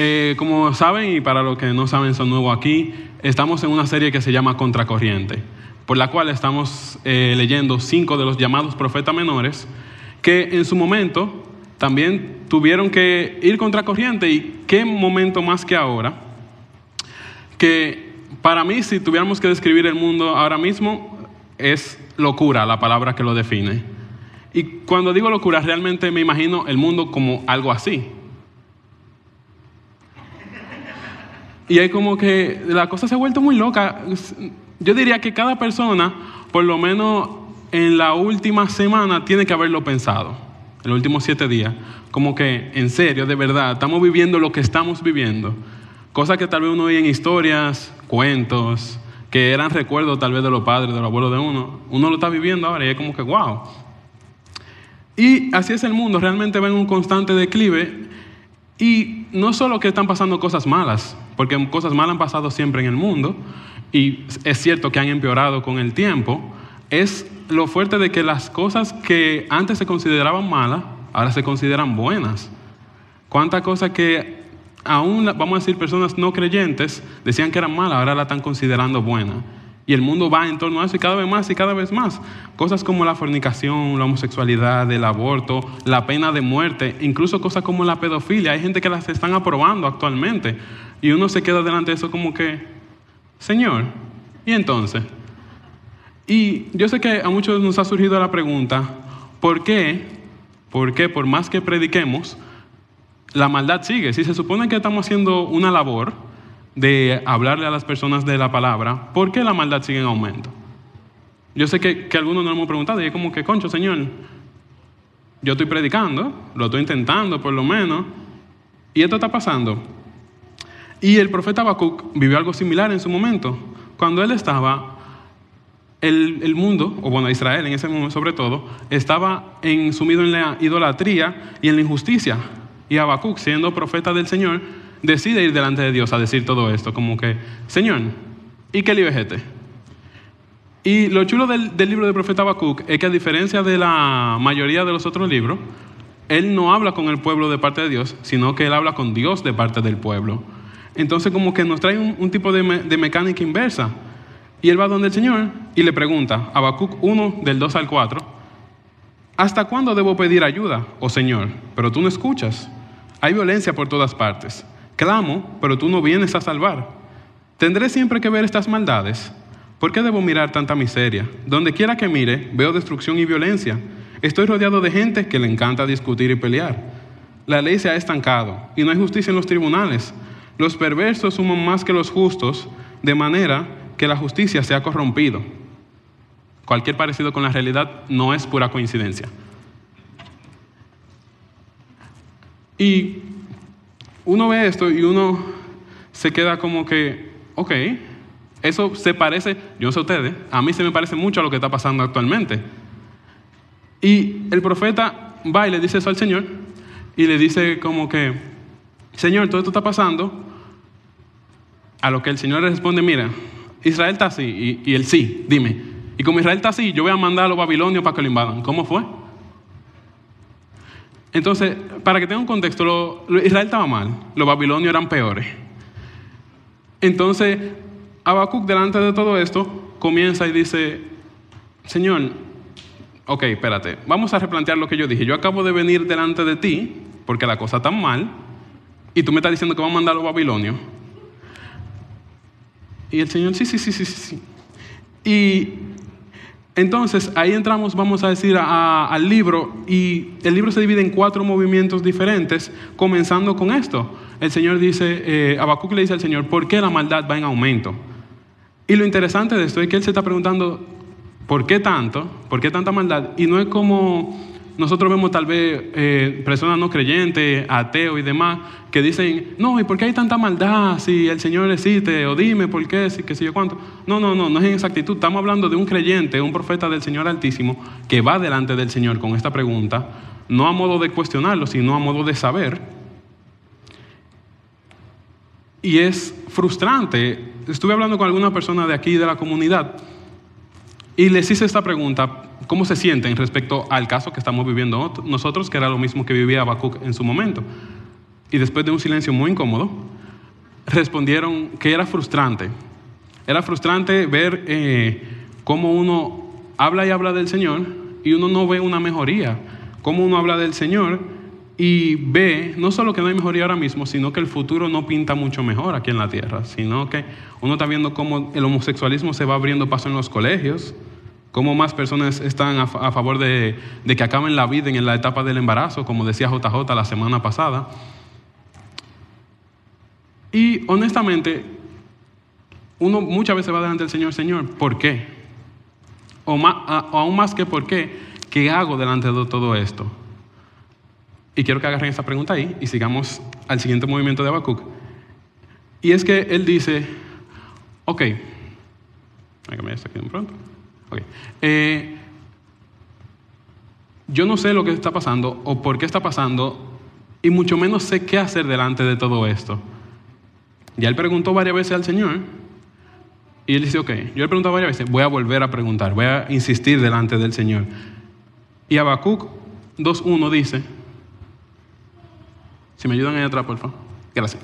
Eh, como saben, y para los que no saben son nuevos aquí, estamos en una serie que se llama Contracorriente, por la cual estamos eh, leyendo cinco de los llamados profetas menores, que en su momento también tuvieron que ir contracorriente, y qué momento más que ahora, que para mí, si tuviéramos que describir el mundo ahora mismo, es locura la palabra que lo define. Y cuando digo locura, realmente me imagino el mundo como algo así. Y hay como que la cosa se ha vuelto muy loca. Yo diría que cada persona, por lo menos en la última semana, tiene que haberlo pensado. En los siete días. Como que, en serio, de verdad, estamos viviendo lo que estamos viviendo. Cosas que tal vez uno oye en historias, cuentos, que eran recuerdos tal vez de los padres, de los abuelos de uno. Uno lo está viviendo ahora y es como que, wow. Y así es el mundo, realmente va en un constante declive. Y no solo que están pasando cosas malas, porque cosas malas han pasado siempre en el mundo, y es cierto que han empeorado con el tiempo, es lo fuerte de que las cosas que antes se consideraban malas, ahora se consideran buenas. Cuántas cosas que aún, vamos a decir, personas no creyentes decían que eran malas, ahora la están considerando buenas. Y el mundo va en torno a eso y cada vez más y cada vez más. Cosas como la fornicación, la homosexualidad, el aborto, la pena de muerte, incluso cosas como la pedofilia. Hay gente que las están aprobando actualmente. Y uno se queda delante de eso como que, Señor, ¿y entonces? Y yo sé que a muchos nos ha surgido la pregunta, ¿por qué? ¿Por qué por más que prediquemos, la maldad sigue? Si se supone que estamos haciendo una labor, de hablarle a las personas de la palabra, ¿por qué la maldad sigue en aumento? Yo sé que, algunos nos hemos preguntado y es como que, concho, Señor, yo estoy predicando, lo estoy intentando por lo menos, y esto está pasando. Y el profeta Habacuc vivió algo similar en su momento. Cuando él estaba, el, mundo, o bueno, Israel en ese momento sobre todo, estaba sumido en la idolatría y en la injusticia. Y Habacuc, siendo profeta del Señor, decide ir delante de Dios a decir todo esto, como que, Señor, ¿y qué libro es este? Y lo chulo del, libro del profeta Habacuc es que a diferencia de la mayoría de los otros libros, él no habla con el pueblo de parte de Dios, sino que él habla con Dios de parte del pueblo. Entonces como que nos trae un, tipo de, mecánica inversa. Y él va donde el Señor y le pregunta, Habacuc 1 del 2 al 4, ¿hasta cuándo debo pedir ayuda, oh Señor? Pero tú no escuchas. Hay violencia por todas partes. Clamo, pero tú no vienes a salvar. ¿Tendré siempre que ver estas maldades? ¿Por qué debo mirar tanta miseria? Donde quiera que mire, veo destrucción y violencia. Estoy rodeado de gente que le encanta discutir y pelear. La ley se ha estancado y no hay justicia en los tribunales. Los perversos suman más que los justos, de manera que la justicia se ha corrompido. Cualquier parecido con la realidad no es pura coincidencia. Y uno ve esto y uno se queda como que, ok, eso se parece, yo no sé ustedes, a mí se me parece mucho a lo que está pasando actualmente. Y el profeta va y le dice eso al Señor y le dice como que, Señor, todo esto está pasando. A lo que el Señor le responde, mira, Israel está así, y, y él sí, dime. Y como Israel está así, yo voy a mandar a los babilonios para que lo invadan. ¿Cómo fue? Entonces, para que tenga un contexto, Israel estaba mal, los babilonios eran peores. Entonces, Habacuc, delante de todo esto, comienza y dice: Señor, ok, espérate, vamos a replantear lo que yo dije. Yo acabo de venir delante de ti, porque la cosa está mal, y tú me estás diciendo que vamos a mandar a los babilonios. Y el Señor, sí, sí, sí, sí, sí. Y entonces, ahí entramos, vamos a decir, al libro y el libro se divide en cuatro movimientos diferentes, comenzando con esto. El Señor dice, eh, le dice al Señor, ¿por qué la maldad va en aumento? Y lo interesante de esto es que él se está preguntando, ¿por qué tanto? ¿Por qué tanta maldad? Y no es como nosotros vemos tal vez eh, personas no creyentes, ateos y demás, que dicen, no, ¿y por qué hay tanta maldad si el Señor existe? O dime por qué, si qué sé yo cuánto. No, no, no, no es en exactitud. Estamos hablando de un creyente, un profeta del Señor Altísimo, que va delante del Señor con esta pregunta, no a modo de cuestionarlo, sino a modo de saber. Y es frustrante. Estuve hablando con alguna persona de aquí, de la comunidad, y les hice esta pregunta, ¿cómo se sienten respecto al caso que estamos viviendo nosotros, que era lo mismo que vivía Habacuc en su momento? y después de un silencio muy incómodo, respondieron que era frustrante. Era frustrante ver eh, cómo uno habla y habla del Señor y uno no ve una mejoría. Cómo uno habla del Señor y ve no solo que no hay mejoría ahora mismo, sino que el futuro no pinta mucho mejor aquí en la tierra, sino que uno está viendo cómo el homosexualismo se va abriendo paso en los colegios, cómo más personas están a, favor de, de, que acaben la vida en la etapa del embarazo, como decía JJ la semana pasada. Y honestamente, uno muchas veces va delante del Señor, Señor, ¿por qué? O, más, aún más que por qué, ¿qué hago delante de todo esto? Y quiero que agarren esa pregunta ahí y sigamos al siguiente movimiento de Habacuc. Y es que él dice, ok, aquí pronto. Eh, yo no sé lo que está pasando o por qué está pasando y mucho menos sé qué hacer delante de todo esto. Ya él preguntó varias veces al Señor y él dice, ok, yo le pregunto varias veces, voy a volver a preguntar, voy a insistir delante del Señor. Y Habacuc 2.1 dice, si me ayudan ahí atrás, por favor. Gracias.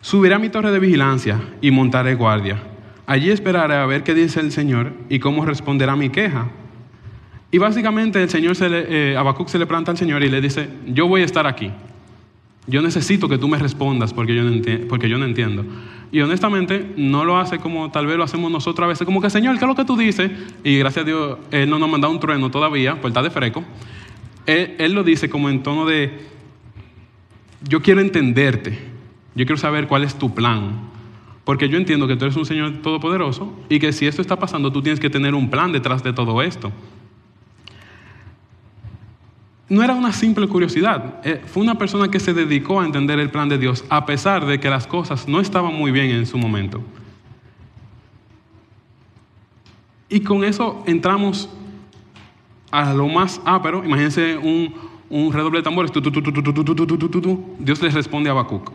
Subiré a mi torre de vigilancia y montaré guardia. Allí esperaré a ver qué dice el Señor y cómo responderá mi queja. Y básicamente el Señor se le, eh, se le planta al Señor y le dice, yo voy a estar aquí. Yo necesito que tú me respondas porque yo, no porque yo no entiendo. Y honestamente no lo hace como tal vez lo hacemos nosotros a veces, como que Señor, ¿qué es lo que tú dices? Y gracias a Dios, Él no nos ha mandado un trueno todavía, por estar de freco. Él lo dice como en tono de, yo quiero entenderte, yo quiero saber cuál es tu plan. Porque yo entiendo que tú eres un Señor todopoderoso y que si esto está pasando, tú tienes que tener un plan detrás de todo esto. No era una simple curiosidad, eh, fue una persona que se dedicó a entender el plan de Dios a pesar de que las cosas no estaban muy bien en su momento. Y con eso entramos a lo más ápero. Imagínense un, un redoble de tambores. Dios les responde a Habacuc.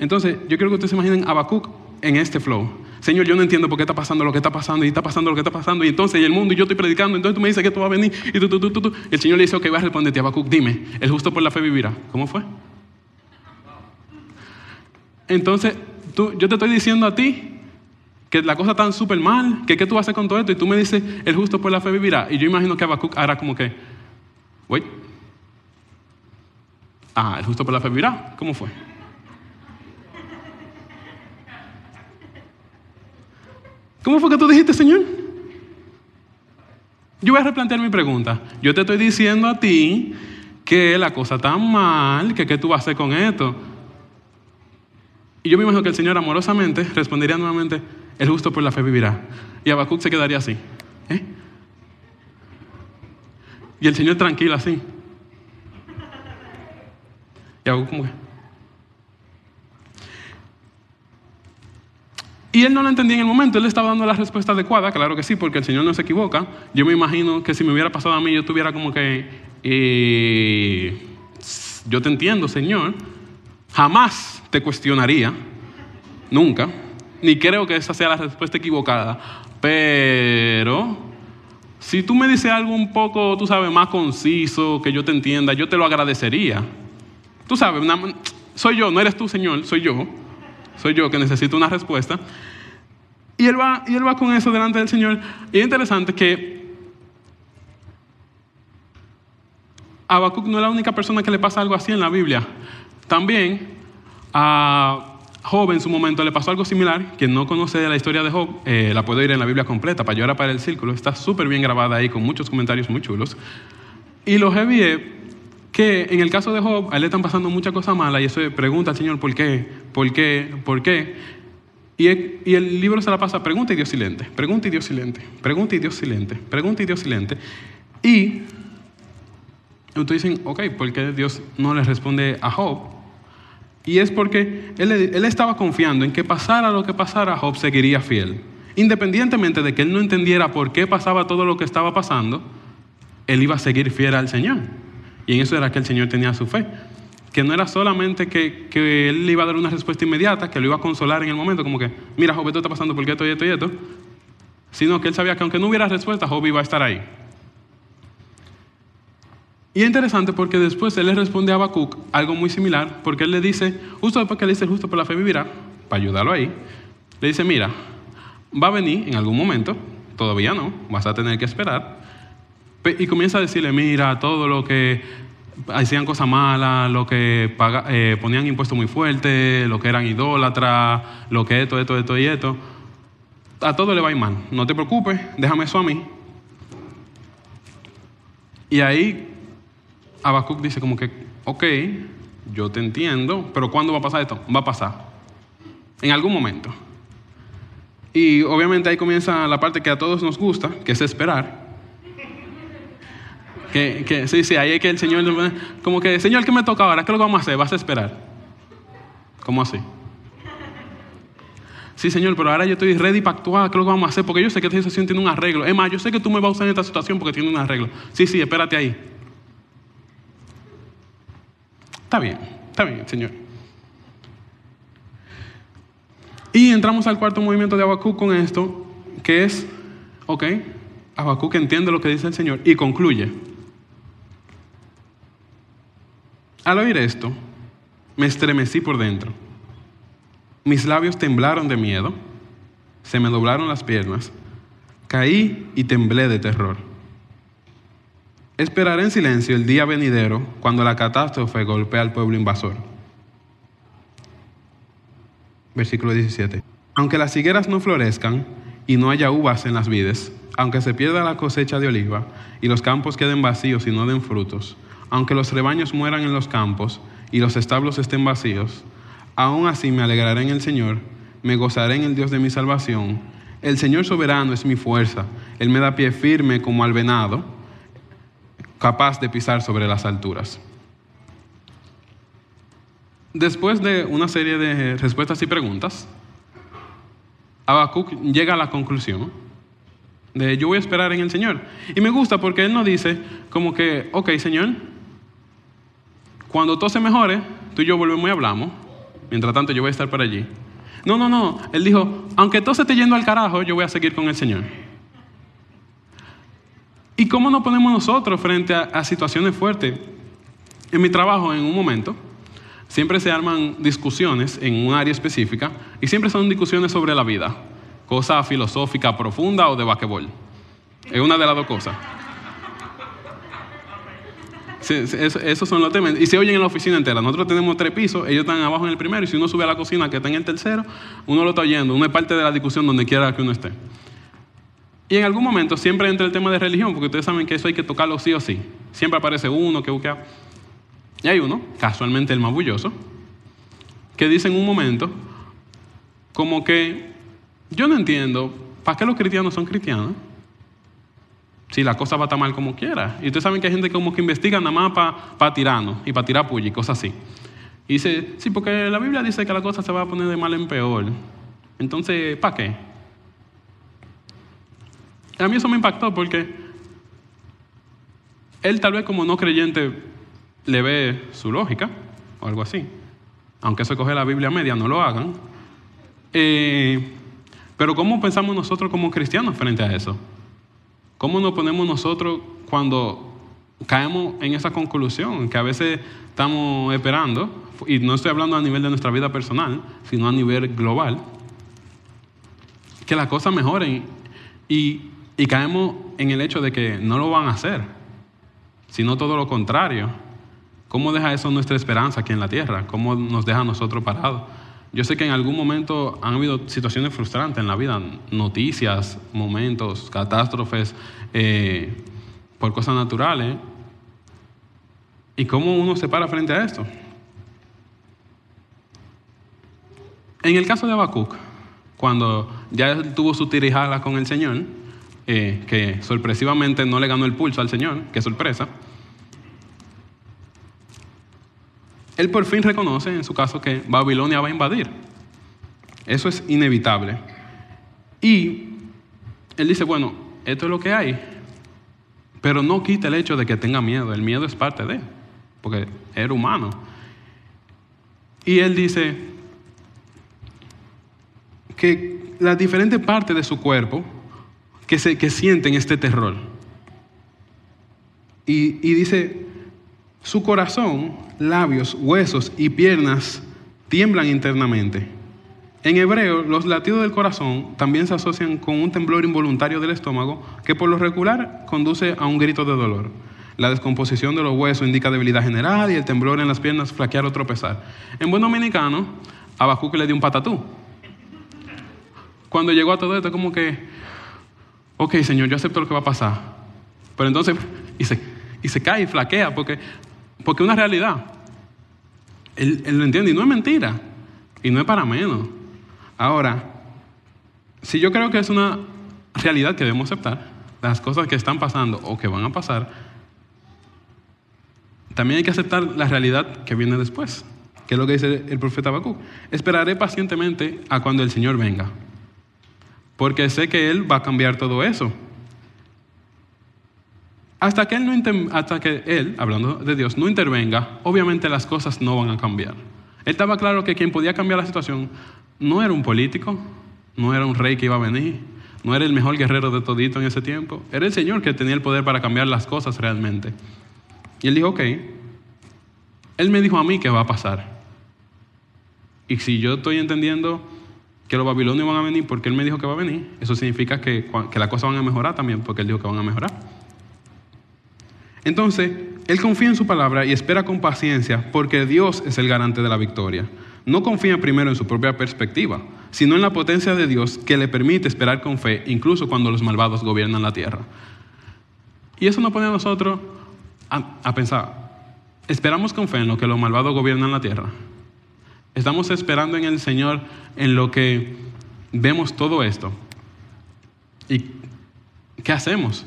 Entonces, yo quiero que ustedes se imaginen a Habacuc en este flow. Señor, yo no entiendo por qué está pasando lo que está pasando y está pasando lo que está pasando. Y entonces, y el mundo, y yo estoy predicando, entonces tú me dices que tú vas a venir. Y, tú, tú, tú, y el Señor le dice, ok, va a responderte, Habacuc, dime, el justo por la fe vivirá. ¿Cómo fue? Entonces, tú, yo te estoy diciendo a ti que la cosa está súper mal, que qué tú vas a hacer con todo esto. Y tú me dices, el justo por la fe vivirá. Y yo imagino que Habacuc hará como que, wait. Ah, el justo por la fe vivirá. ¿Cómo fue? ¿Cómo fue que tú dijiste, Señor? Yo voy a replantear mi pregunta. Yo te estoy diciendo a ti que la cosa está mal, que qué tú vas a hacer con esto. Y yo me imagino que el Señor amorosamente respondería nuevamente, el justo por la fe vivirá. Y Habacuc se quedaría así. ¿eh? Y el Señor tranquilo así. Y Habacuc como que... Y él no lo entendía en el momento, él estaba dando la respuesta adecuada, claro que sí, porque el Señor no se equivoca. Yo me imagino que si me hubiera pasado a mí, yo tuviera como que, eh, yo te entiendo, Señor, jamás te cuestionaría, nunca, ni creo que esa sea la respuesta equivocada, pero si tú me dices algo un poco, tú sabes, más conciso, que yo te entienda, yo te lo agradecería. Tú sabes, soy yo, no eres tú, Señor, soy yo soy yo que necesito una respuesta. Y él va, y él va con eso delante del Señor. Y es interesante que Habacuc no es la única persona que le pasa algo así en la Biblia. También a Job en su momento le pasó algo similar. Quien no conoce la historia de Job, eh, la puede ir en la Biblia completa, para llorar para el círculo. Está súper bien grabada ahí con muchos comentarios muy chulos. Y lo heavy que en el caso de Job, a él le están pasando muchas cosas malas y eso pregunta al Señor por qué, por qué, por qué. Y el, libro se la pasa pregunta y Dios silente, pregunta y Dios silente, pregunta y Dios silente, pregunta y Dios silente. Y ustedes dicen, ok, ¿por qué Dios no le responde a Job? Y es porque él estaba confiando en que pasara lo que pasara, Job seguiría fiel. Independientemente de que él no entendiera por qué pasaba todo lo que estaba pasando, él iba a seguir fiel al Señor. Y en eso era que el Señor tenía su fe. Que no era solamente que, Él le iba a dar una respuesta inmediata, que lo iba a consolar en el momento, como que, mira, Job, esto está pasando porque esto y esto y esto. Sino que Él sabía que aunque no hubiera respuesta, Job iba a estar ahí. Y es interesante porque después él le responde a Habacuc algo muy similar, porque él le dice, justo después que le dice, justo por la fe vivirá, para ayudarlo ahí, le dice, mira, va a venir en algún momento, todavía no, vas a tener que esperar, y comienza a decirle, mira, todo lo que hacían cosas malas, lo que eh, ponían impuestos muy fuertes, lo que eran idólatras, lo que esto, esto, esto y esto, a todo le va a mal, no te preocupes, déjame eso a mí. Y ahí Habacuc dice como que, ok, yo te entiendo, pero ¿cuándo va a pasar esto? Va a pasar. En algún momento. Y obviamente ahí comienza la parte que a todos nos gusta, que es esperar. Que, que sí, sí, ahí es que el Señor, como que, Señor, ¿qué me toca ahora? ¿Qué es lo que vamos a hacer? Vas a esperar. ¿Cómo así? Sí, Señor, pero ahora yo estoy ready para actuar. ¿Qué es lo que vamos a hacer? Porque yo sé que esta situación tiene un arreglo. Es más, yo sé que tú me vas a usar en esta situación porque tiene un arreglo. Sí, sí, espérate ahí. Está bien, está bien, Señor. Y entramos al cuarto movimiento de Habacuc con esto, que es, ok, Habacuc entiende lo que dice el Señor y concluye. Al oír esto, me estremecí por dentro. Mis labios temblaron de miedo, se me doblaron las piernas, caí y temblé de terror. Esperaré en silencio el día venidero cuando la catástrofe golpea al pueblo invasor. Versículo 17. Aunque las higueras no florezcan y no haya uvas en las vides, aunque se pierda la cosecha de oliva y los campos queden vacíos y no den frutos, aunque los rebaños mueran en los campos y los establos estén vacíos, aún así me alegraré en el Señor, me gozaré en el Dios de mi salvación. El Señor soberano es mi fuerza, Él me da pie firme como al venado capaz de pisar sobre las alturas. Después de una serie de respuestas y preguntas, Habacuc llega a la conclusión de yo voy a esperar en el Señor. Y me gusta porque él no dice como que, ok Señor, cuando todo se mejore, tú y yo volvemos y hablamos, mientras tanto yo voy a estar por allí. No, no, no, él dijo, aunque todo se esté yendo al carajo, yo voy a seguir con el Señor. ¿Y cómo nos ponemos nosotros frente a, situaciones fuertes? En mi trabajo, en un momento, siempre se arman discusiones en un área específica y siempre son discusiones sobre la vida, cosa filosófica profunda o de basquetbol. Es una de las dos cosas. Esos son los temas. Y se oyen en la oficina entera. Nosotros tenemos tres pisos, ellos están abajo en el primero, y si uno sube a la cocina que está en el tercero, uno lo está oyendo. Uno es parte de la discusión donde quiera que uno esté. Y en algún momento siempre entra el tema de religión, porque ustedes saben que eso hay que tocarlo sí o sí. Siempre aparece uno que busca. Y hay uno, casualmente el más bulloso, que dice en un momento, como que yo no entiendo, ¿para qué los cristianos son cristianos? Si la cosa va estar mal como quiera. Y ustedes saben que hay gente como que investiga nada más para pa tirarnos y para tirar puya y cosas así. Y dice, sí, porque la Biblia dice que la cosa se va a poner de mal en peor. Entonces, ¿para qué? A mí eso me impactó porque él tal vez como no creyente le ve su lógica o algo así. Aunque eso coge la Biblia media, no lo hagan. Eh, pero ¿cómo pensamos nosotros como cristianos frente a eso? ¿Cómo nos ponemos nosotros cuando caemos en esa conclusión que a veces estamos esperando? Y no estoy hablando a nivel de nuestra vida personal, sino a nivel global. Que las cosas mejoren. Y y caemos en el hecho de que no lo van a hacer, sino todo lo contrario. ¿Cómo deja eso nuestra esperanza aquí en la tierra? ¿Cómo nos deja nosotros parados? Yo sé que en algún momento han habido situaciones frustrantes en la vida, noticias, momentos, catástrofes eh, por cosas naturales. ¿Y cómo uno se para frente a esto? En el caso de Habacuc, cuando ya tuvo su tirijala con el Señor, eh, que sorpresivamente no le ganó el pulso al Señor, qué sorpresa. Él por fin reconoce en su caso que Babilonia va a invadir. Eso es inevitable. Y él dice, bueno, esto es lo que hay, pero no quita el hecho de que tenga miedo. El miedo es parte de él, porque era humano. Y él dice que las diferentes partes de su cuerpo que, se, que sienten este terror. Y, y dice, Su corazón, labios, huesos y piernas tiemblan internamente. En hebreo, los latidos del corazón también se asocian con un temblor involuntario del estómago que por lo regular conduce a un grito de dolor. La descomposición de los huesos indica debilidad general y el temblor en las piernas flaquear o tropezar. En buen dominicano, a Bacuque le dio un patatú. Cuando llegó a todo esto, como que, ok, Señor, yo acepto lo que va a pasar. Pero entonces, y se, y se cae y flaquea, porque, porque es una realidad. Él, lo entiende y no es mentira. Y no es para menos. Ahora, si yo creo que es una realidad que debemos aceptar, las cosas que están pasando o que van a pasar, también hay que aceptar la realidad que viene después, que es lo que dice el profeta Habacuc. Esperaré pacientemente a cuando el Señor venga, porque sé que Él va a cambiar todo eso. Hasta que, él no hasta que Él, hablando de Dios, no intervenga, obviamente las cosas no van a cambiar. Él estaba claro que quien podía cambiar la situación no era un político, no era un rey que iba a venir, no era el mejor guerrero de todito en ese tiempo, era el Señor que tenía el poder para cambiar las cosas realmente. Y él dijo, ok, él me dijo a mí que va a pasar. Y si yo estoy entendiendo que los babilonios van a venir porque él me dijo que va a venir, eso significa que, que las cosas van a mejorar también porque él dijo que van a mejorar. Entonces, él confía en su palabra y espera con paciencia porque Dios es el garante de la victoria. No confía primero en su propia perspectiva, sino en la potencia de Dios que le permite esperar con fe, incluso cuando los malvados gobiernan la tierra. Y eso nos pone a nosotros a, pensar, ¿esperamos con fe en lo que los malvados gobiernan la tierra? ¿Estamos esperando en el Señor en lo que vemos todo esto? ¿Y qué hacemos?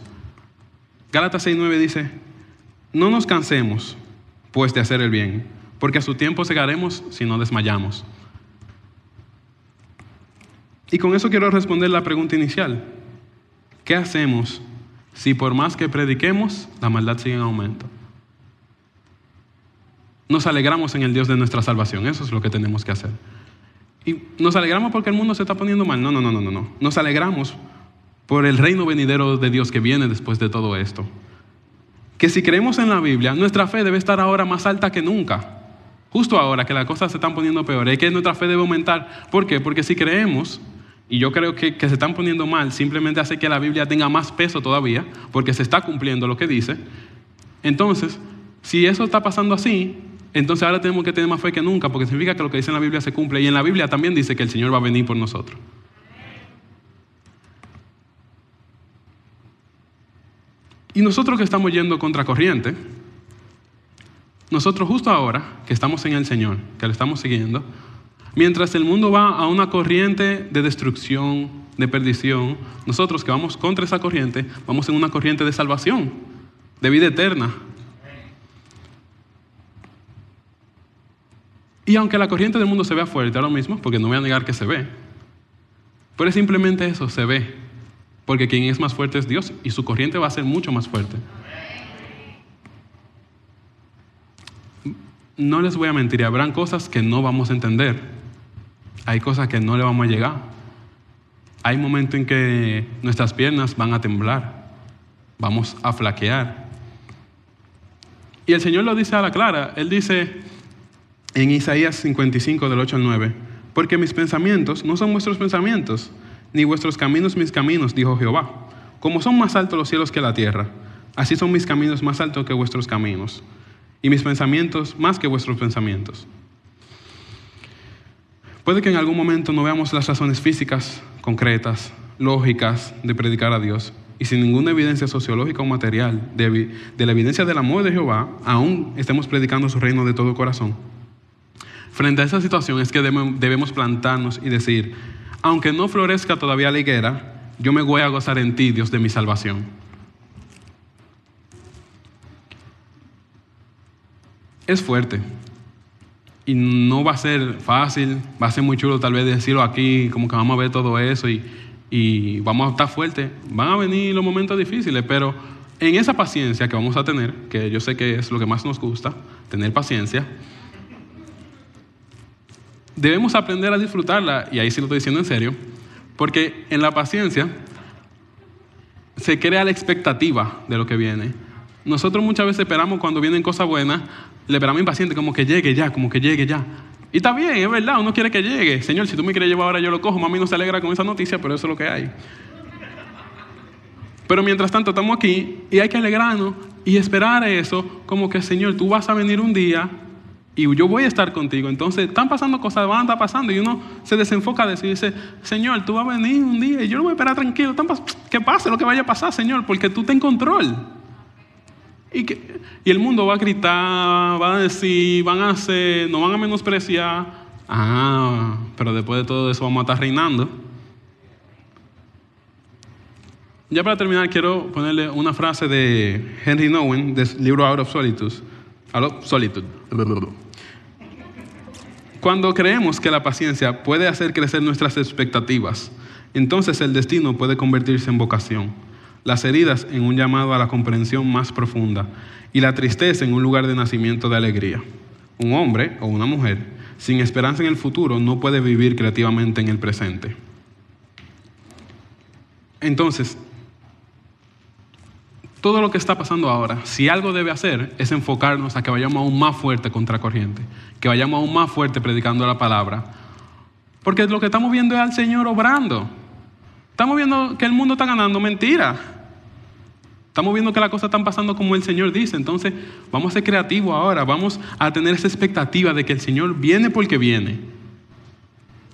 Gálatas 6.9 dice, no nos cansemos pues de hacer el bien, porque a su tiempo segaremos si no desmayamos. Y con eso quiero responder la pregunta inicial. ¿Qué hacemos si por más que prediquemos, la maldad sigue en aumento? Nos alegramos en el Dios de nuestra salvación, eso es lo que tenemos que hacer. Y nos alegramos porque el mundo se está poniendo mal. No, no, no, no, no. Nos alegramos por el reino venidero de Dios que viene después de todo esto. Que si creemos en la Biblia, nuestra fe debe estar ahora más alta que nunca. Justo ahora que las cosas se están poniendo peor, es que nuestra fe debe aumentar. ¿Por qué? Porque si creemos, y yo creo que, que se están poniendo mal, simplemente hace que la Biblia tenga más peso todavía, porque se está cumpliendo lo que dice. Entonces, si eso está pasando así, entonces ahora tenemos que tener más fe que nunca, porque significa que lo que dice en la Biblia se cumple. Y en la Biblia también dice que el Señor va a venir por nosotros. Y nosotros que estamos yendo contra corriente, nosotros justo ahora que estamos en el Señor, que le estamos siguiendo, mientras el mundo va a una corriente de destrucción, de perdición, nosotros que vamos contra esa corriente, vamos en una corriente de salvación, de vida eterna. Y aunque la corriente del mundo se vea fuerte, ahora mismo, porque no voy a negar que se ve, pero es simplemente eso, se ve. Porque quien es más fuerte es Dios y su corriente va a ser mucho más fuerte. No les voy a mentir, habrán cosas que no vamos a entender. Hay cosas que no le vamos a llegar. Hay momentos en que nuestras piernas van a temblar, vamos a flaquear. Y el Señor lo dice a la clara. Él dice en Isaías 55 del 8 al 9, porque mis pensamientos no son vuestros pensamientos ni vuestros caminos mis caminos, dijo Jehová. Como son más altos los cielos que la tierra, así son mis caminos más altos que vuestros caminos, y mis pensamientos más que vuestros pensamientos. Puede que en algún momento no veamos las razones físicas, concretas, lógicas de predicar a Dios, y sin ninguna evidencia sociológica o material de, la evidencia del amor de Jehová, aún estemos predicando su reino de todo corazón. Frente a esa situación es que debemos plantarnos y decir, aunque no florezca todavía la higuera, yo me voy a gozar en ti, Dios de mi salvación. Es fuerte. Y no va a ser fácil, va a ser muy chulo tal vez decirlo aquí, como que vamos a ver todo eso y, y vamos a estar fuertes. Van a venir los momentos difíciles, pero en esa paciencia que vamos a tener, que yo sé que es lo que más nos gusta, tener paciencia, debemos aprender a disfrutarla, y ahí sí lo estoy diciendo en serio, porque en la paciencia se crea la expectativa de lo que viene. Nosotros muchas veces esperamos cuando vienen cosas buenas, le esperamos impaciente, como que llegue ya, como que llegue ya. Y está bien, es verdad, uno quiere que llegue. Señor, si tú me quieres llevar ahora, yo lo cojo. Mami no se alegra con esa noticia, pero eso es lo que hay. Pero mientras tanto estamos aquí y hay que alegrarnos y esperar eso, como que Señor, tú vas a venir un día y yo voy a estar contigo. Entonces están pasando cosas, van a estar pasando y uno se desenfoca de eso y dice, Señor, tú vas a venir un día y yo lo voy a esperar tranquilo. Que pase lo que vaya a pasar, Señor, porque tú estás en control. Y, que, y el mundo va a gritar, va a decir, van a hacer, no van a menospreciar. Ah, pero después de todo eso vamos a estar reinando. Ya para terminar, quiero ponerle una frase de Henry Nowen, del libro Out of Solitude. Out of Solitude. Cuando creemos que la paciencia puede hacer crecer nuestras expectativas, entonces el destino puede convertirse en vocación las heridas en un llamado a la comprensión más profunda y la tristeza en un lugar de nacimiento de alegría. Un hombre o una mujer sin esperanza en el futuro no puede vivir creativamente en el presente. Entonces, todo lo que está pasando ahora, si algo debe hacer, es enfocarnos a que vayamos aún más fuerte contra corriente, que vayamos aún más fuerte predicando la palabra. Porque lo que estamos viendo es al Señor obrando. Estamos viendo que el mundo está ganando mentira. Estamos viendo que las cosas están pasando como el Señor dice. Entonces, vamos a ser creativos ahora. Vamos a tener esa expectativa de que el Señor viene porque viene.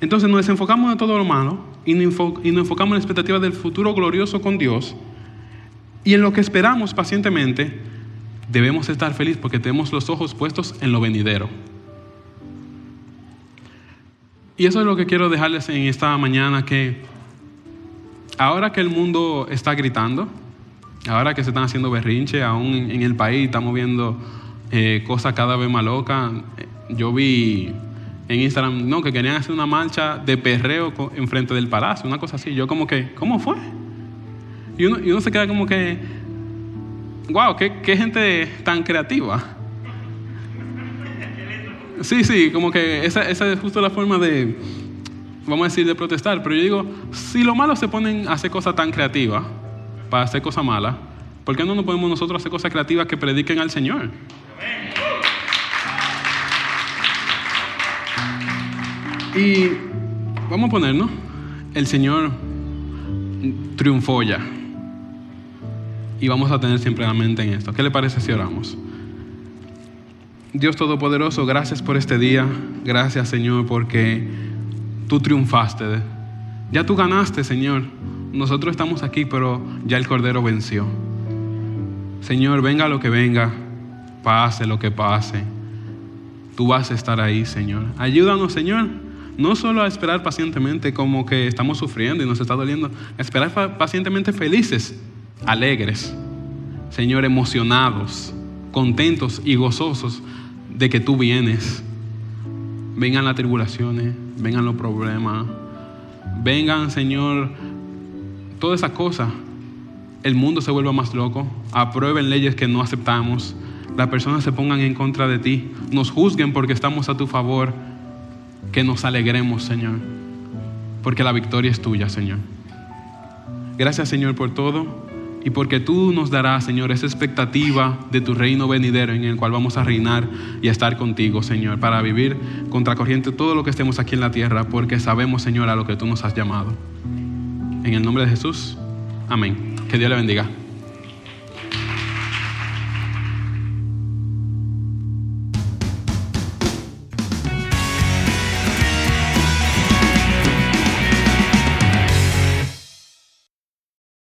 Entonces, nos desenfocamos de todo lo malo y nos enfocamos en la expectativa del futuro glorioso con Dios. Y en lo que esperamos pacientemente, debemos estar felices porque tenemos los ojos puestos en lo venidero. Y eso es lo que quiero dejarles en esta mañana, que ahora que el mundo está gritando, ahora que se están haciendo berrinche, aún en, el país estamos viendo eh, cosas cada vez más locas. Yo vi en Instagram, no, que querían hacer una marcha de perreo enfrente del palacio, una cosa así. Yo como que, ¿cómo fue? Y uno, se queda como que, wow, qué, qué gente tan creativa. Sí, sí, como que esa, esa es justo la forma de, vamos a decir, de protestar, pero yo digo, si los malos se ponen a hacer cosas tan creativas para hacer cosas malas, ¿por qué no nos podemos nosotros hacer cosas creativas que prediquen al Señor? Y vamos a ponernos, el Señor triunfó ya. Y vamos a tener siempre la mente en esto. ¿Qué le parece si oramos? Dios Todopoderoso, gracias por este día. Gracias Señor porque tú triunfaste. Ya tú ganaste, Señor. Nosotros estamos aquí, pero ya el Cordero venció. Señor, venga lo que venga, pase lo que pase. Tú vas a estar ahí, Señor. Ayúdanos, Señor, no solo a esperar pacientemente como que estamos sufriendo y nos está doliendo, esperar pacientemente felices, alegres, Señor, emocionados, contentos y gozosos de que tú vienes. Vengan las tribulaciones, vengan los problemas, vengan, Señor, todas esas cosas. El mundo se vuelva más loco, aprueben leyes que no aceptamos, las personas se pongan en contra de ti, nos juzguen porque estamos a tu favor, que nos alegremos, Señor, porque la victoria es tuya, Señor. Gracias, Señor, por todo y porque tú nos darás, Señor, esa expectativa de tu reino venidero en el cual vamos a reinar y a estar contigo, Señor, para vivir contracorriente todo lo que estemos aquí en la tierra, porque sabemos, Señor, a lo que tú nos has llamado. En el nombre de Jesús, amén. Que Dios le bendiga.